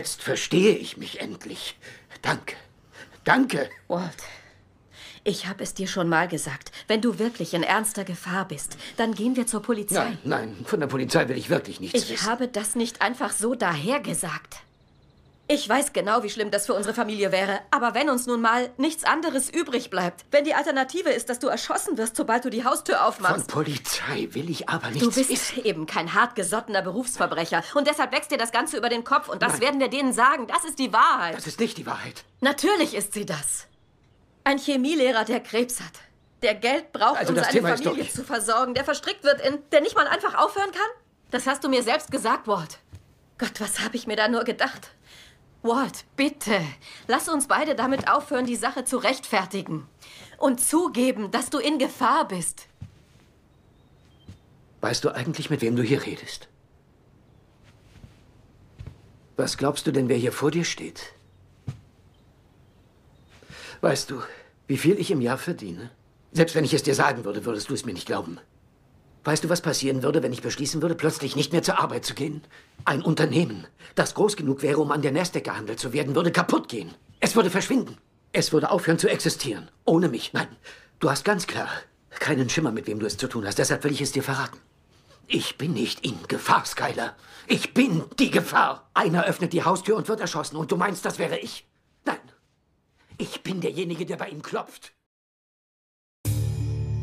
Jetzt verstehe ich mich endlich. Danke. Danke. Walt, ich habe es dir schon mal gesagt. Wenn du wirklich in ernster Gefahr bist, dann gehen wir zur Polizei. Nein, nein, von der Polizei will ich wirklich nichts ich wissen. habe das nicht einfach so dahergesagt. Ich weiß genau, wie schlimm das für unsere Familie wäre. Aber wenn uns nun mal nichts anderes übrig bleibt, wenn die Alternative ist, dass du erschossen wirst, sobald du die Haustür Von aufmachst. Polizei will ich aber nichts Du bist wissen. eben kein hartgesottener Berufsverbrecher. Und deshalb wächst dir das Ganze über den Kopf. Und das Nein. werden wir denen sagen. Das ist die Wahrheit. Das ist nicht die Wahrheit. Natürlich ist sie das. Ein Chemielehrer, der Krebs hat. Der Geld braucht, Also um seine Thema Familie zu versorgen. Der verstrickt wird in... Der nicht mal einfach aufhören kann? Das hast du mir selbst gesagt, Walt. Gott, was habe ich mir da nur gedacht? Walt, bitte, lass uns beide damit aufhören, die Sache zu rechtfertigen. Und zugeben, dass du in Gefahr bist. Weißt du eigentlich, mit wem du hier redest? Was glaubst du denn, wer hier vor dir steht? Weißt du, wie viel ich im Jahr verdiene? Selbst wenn ich es dir sagen würde, würdest du es mir nicht glauben. Weißt du, was passieren würde, wenn ich beschließen würde, plötzlich nicht mehr zur Arbeit zu gehen? Ein Unternehmen, das groß genug wäre, um an der Nasdaq gehandelt zu werden, würde kaputt gehen. Es würde verschwinden. Es würde aufhören zu existieren. Ohne mich. Nein, du hast ganz klar keinen Schimmer, mit wem du es zu tun hast. Deshalb will ich es dir verraten. Ich bin nicht in Gefahr, Skyler. Ich bin die Gefahr. Einer öffnet die Haustür und wird erschossen. Und du meinst, das wäre ich? Nein. Ich bin derjenige, der bei ihm klopft.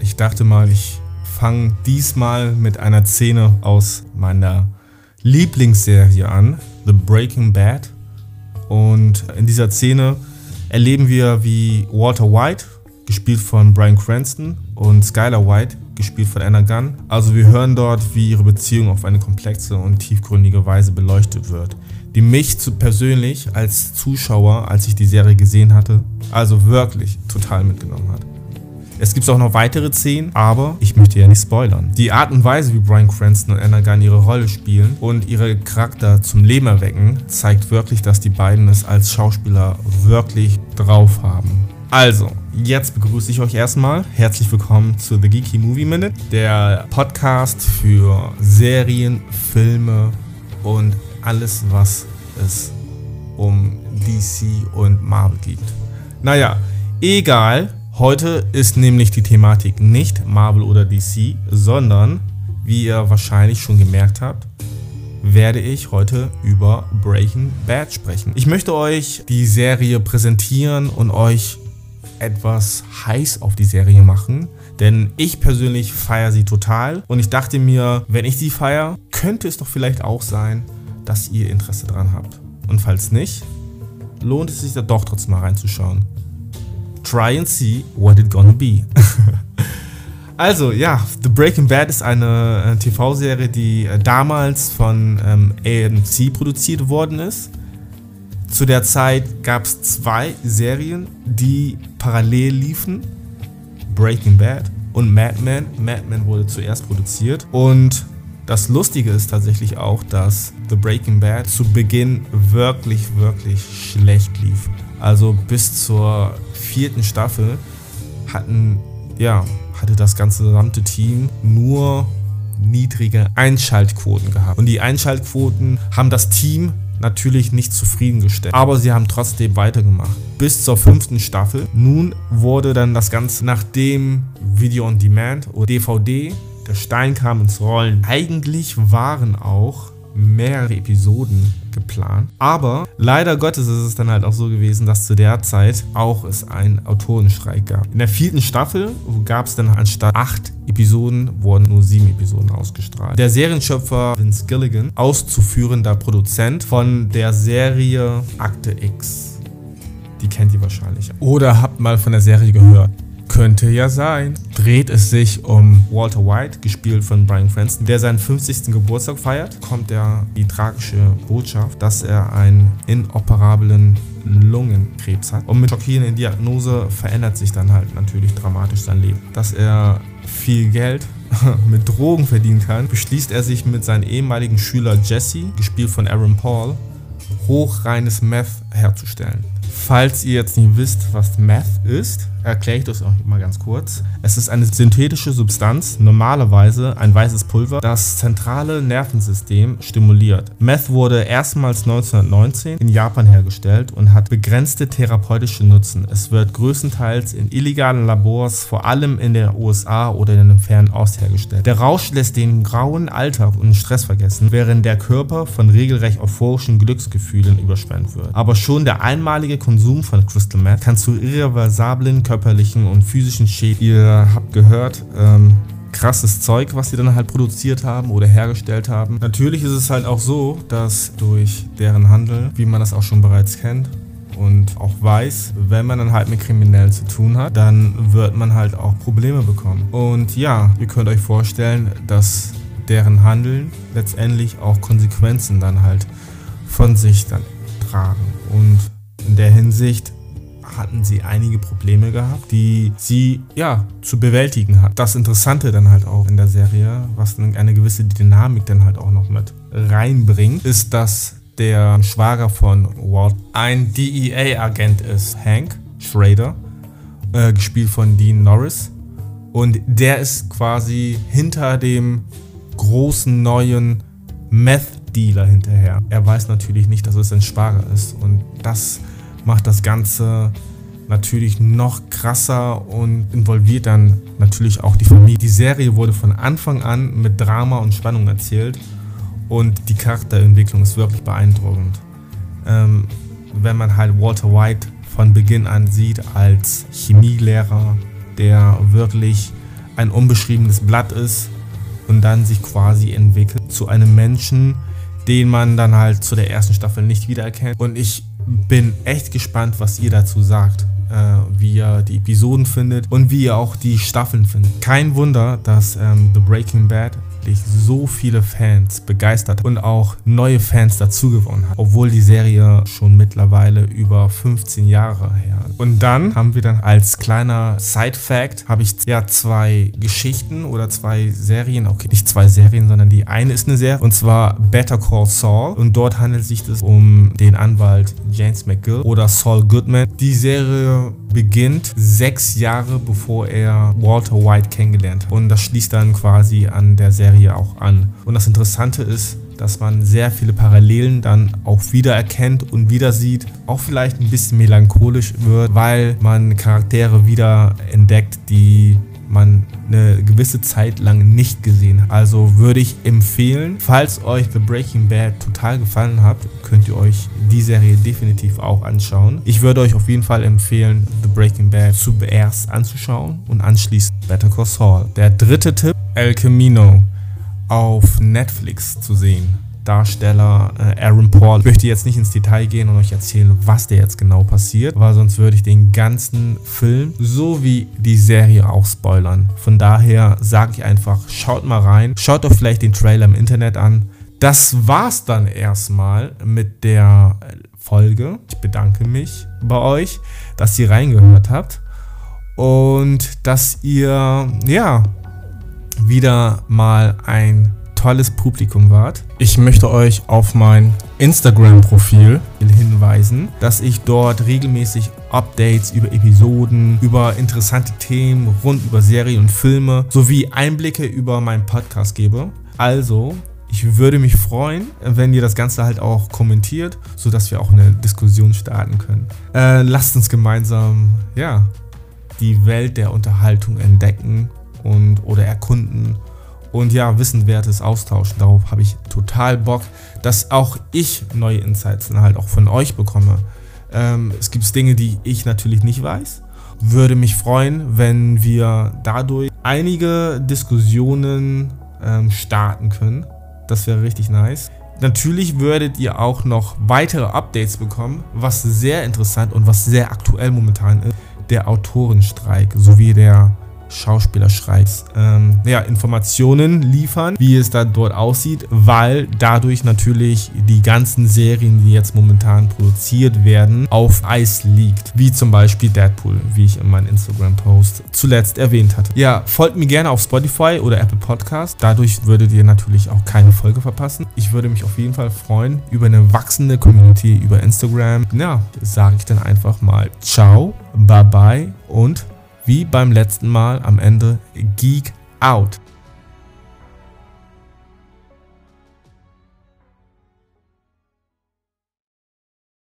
Ich dachte mal, ich fange diesmal mit einer Szene aus meiner Lieblingsserie an, The Breaking Bad. Und in dieser Szene erleben wir, wie Walter White, gespielt von Brian Cranston, und Skylar White, gespielt von Anna Gunn. Also wir hören dort, wie ihre Beziehung auf eine komplexe und tiefgründige Weise beleuchtet wird, die mich persönlich als Zuschauer, als ich die Serie gesehen hatte, also wirklich total mitgenommen hat. Es gibt auch noch weitere Szenen, aber ich möchte ja nicht spoilern. Die Art und Weise, wie Brian Cranston und Anna Gunn ihre Rolle spielen und ihre Charakter zum Leben erwecken, zeigt wirklich, dass die beiden es als Schauspieler wirklich drauf haben. Also, jetzt begrüße ich euch erstmal. Herzlich willkommen zu The Geeky Movie Minute, der Podcast für Serien, Filme und alles, was es um DC und Marvel gibt. Naja, egal. Heute ist nämlich die Thematik nicht Marvel oder DC, sondern, wie ihr wahrscheinlich schon gemerkt habt, werde ich heute über Breaking Bad sprechen. Ich möchte euch die Serie präsentieren und euch etwas heiß auf die Serie machen, denn ich persönlich feiere sie total und ich dachte mir, wenn ich sie feiere, könnte es doch vielleicht auch sein, dass ihr Interesse dran habt. Und falls nicht, lohnt es sich da doch trotzdem mal reinzuschauen. Try and see what it gonna be. Also ja, The Breaking Bad ist eine äh, TV-Serie, die äh, damals von ähm, AMC produziert worden ist. Zu der Zeit gab es zwei Serien, die parallel liefen. Breaking Bad und Mad Men. Mad Men wurde zuerst produziert. Und das Lustige ist tatsächlich auch, dass The Breaking Bad zu Beginn wirklich, wirklich schlecht lief. Also bis zur vierten Staffel hatten, ja, hatte das ganze gesamte Team nur niedrige Einschaltquoten gehabt. Und die Einschaltquoten haben das Team natürlich nicht zufriedengestellt. Aber sie haben trotzdem weitergemacht. Bis zur fünften Staffel. Nun wurde dann das Ganze nachdem Video on Demand oder DVD, der Stein kam ins Rollen. Eigentlich waren auch mehrere Episoden geplant. Aber leider Gottes ist es dann halt auch so gewesen, dass zu der Zeit auch es einen Autorenstreik gab. In der vierten Staffel gab es dann anstatt acht Episoden, wurden nur sieben Episoden ausgestrahlt. Der Serienschöpfer Vince Gilligan, auszuführender Produzent von der Serie Akte X. Die kennt ihr wahrscheinlich. Oder habt mal von der Serie gehört. Könnte ja sein. Dreht es sich um Walter White, gespielt von Brian Cranston, der seinen 50. Geburtstag feiert, kommt er die tragische Botschaft, dass er einen inoperablen Lungenkrebs hat. Und mit schockierenden Diagnose verändert sich dann halt natürlich dramatisch sein Leben. Dass er viel Geld mit Drogen verdienen kann, beschließt er sich mit seinem ehemaligen Schüler Jesse, gespielt von Aaron Paul, hochreines Meth herzustellen. Falls ihr jetzt nicht wisst, was Meth ist, erkläre ich das auch mal ganz kurz. Es ist eine synthetische Substanz, normalerweise ein weißes Pulver, das zentrale Nervensystem stimuliert. Meth wurde erstmals 1919 in Japan hergestellt und hat begrenzte therapeutische Nutzen. Es wird größtenteils in illegalen Labors, vor allem in den USA oder in dem fernen Ost hergestellt. Der Rausch lässt den grauen Alltag und Stress vergessen, während der Körper von regelrecht euphorischen Glücksgefühlen überschwemmt wird. Aber schon der einmalige Konsum von Crystal Meth kann zu irreversiblen körperlichen und physischen Schäden. Ihr habt gehört, ähm, krasses Zeug, was sie dann halt produziert haben oder hergestellt haben. Natürlich ist es halt auch so, dass durch deren Handel, wie man das auch schon bereits kennt, und auch weiß, wenn man dann halt mit Kriminellen zu tun hat, dann wird man halt auch Probleme bekommen. Und ja, ihr könnt euch vorstellen, dass deren Handeln letztendlich auch Konsequenzen dann halt von sich dann tragen. Und in der Hinsicht hatten sie einige Probleme gehabt, die sie ja zu bewältigen hat. Das Interessante dann halt auch in der Serie, was eine gewisse Dynamik dann halt auch noch mit reinbringt, ist, dass der Schwager von Walt ein DEA-Agent ist, Hank Schrader, äh, gespielt von Dean Norris. Und der ist quasi hinter dem großen neuen Meth-Dealer hinterher. Er weiß natürlich nicht, dass es ein Schwager ist. Und das macht das Ganze natürlich noch krasser und involviert dann natürlich auch die Familie. Die Serie wurde von Anfang an mit Drama und Spannung erzählt und die Charakterentwicklung ist wirklich beeindruckend. Ähm, wenn man halt Walter White von Beginn an sieht als Chemielehrer, der wirklich ein unbeschriebenes Blatt ist und dann sich quasi entwickelt zu einem Menschen, den man dann halt zu der ersten Staffel nicht wiedererkennt. Und ich bin echt gespannt, was ihr dazu sagt, äh, wie ihr die Episoden findet und wie ihr auch die Staffeln findet. Kein Wunder, dass ähm, The Breaking Bad so viele Fans begeistert und auch neue Fans dazugewonnen hat, obwohl die Serie schon mittlerweile über 15 Jahre her ist. Und dann haben wir dann als kleiner Side-Fact, habe ich ja zwei Geschichten oder zwei Serien, okay, nicht zwei Serien, sondern die eine ist eine Serie und zwar Better Call Saul und dort handelt es sich um den Anwalt James McGill oder Saul Goodman. Die Serie beginnt sechs Jahre bevor er Walter White kennengelernt hat und das schließt dann quasi an der Serie auch an. Und das Interessante ist, dass man sehr viele Parallelen dann auch wiedererkennt und wieder sieht, auch vielleicht ein bisschen melancholisch wird, weil man Charaktere wieder entdeckt, die man eine gewisse Zeit lang nicht gesehen. Also würde ich empfehlen, falls euch The Breaking Bad total gefallen hat, könnt ihr euch die Serie definitiv auch anschauen. Ich würde euch auf jeden Fall empfehlen, The Breaking Bad zuerst anzuschauen und anschließend Better Call Saul. Der dritte Tipp, El Camino auf Netflix zu sehen. Darsteller äh, Aaron Paul. Ich möchte jetzt nicht ins Detail gehen und euch erzählen, was der jetzt genau passiert, weil sonst würde ich den ganzen Film sowie die Serie auch spoilern. Von daher sage ich einfach, schaut mal rein, schaut doch vielleicht den Trailer im Internet an. Das war's dann erstmal mit der Folge. Ich bedanke mich bei euch, dass ihr reingehört habt und dass ihr ja wieder mal ein tolles Publikum wart. Ich möchte euch auf mein Instagram-Profil hinweisen, dass ich dort regelmäßig Updates über Episoden, über interessante Themen rund über Serien und Filme sowie Einblicke über meinen Podcast gebe. Also, ich würde mich freuen, wenn ihr das Ganze halt auch kommentiert, sodass wir auch eine Diskussion starten können. Äh, lasst uns gemeinsam, ja, die Welt der Unterhaltung entdecken und oder erkunden und ja, Wissenwertes austauschen. Darauf habe ich total Bock, dass auch ich neue Insights dann halt auch von euch bekomme. Ähm, es gibt Dinge, die ich natürlich nicht weiß. Würde mich freuen, wenn wir dadurch einige Diskussionen ähm, starten können. Das wäre richtig nice. Natürlich würdet ihr auch noch weitere Updates bekommen, was sehr interessant und was sehr aktuell momentan ist. Der Autorenstreik sowie der Schauspielerstreiks ähm, ja, Informationen liefern, wie es da dort aussieht, weil dadurch natürlich die ganzen Serien, die jetzt momentan produziert werden, auf Eis liegt. Wie zum Beispiel Deadpool, wie ich in meinem Instagram-Post zuletzt erwähnt hatte. Ja, folgt mir gerne auf Spotify oder Apple Podcast. Dadurch würdet ihr natürlich auch keine Folge verpassen. Ich würde mich auf jeden Fall freuen über eine wachsende Community über Instagram. Ja, sage ich dann einfach mal ciao, bye bye und wie beim letzten Mal am Ende Geek Out.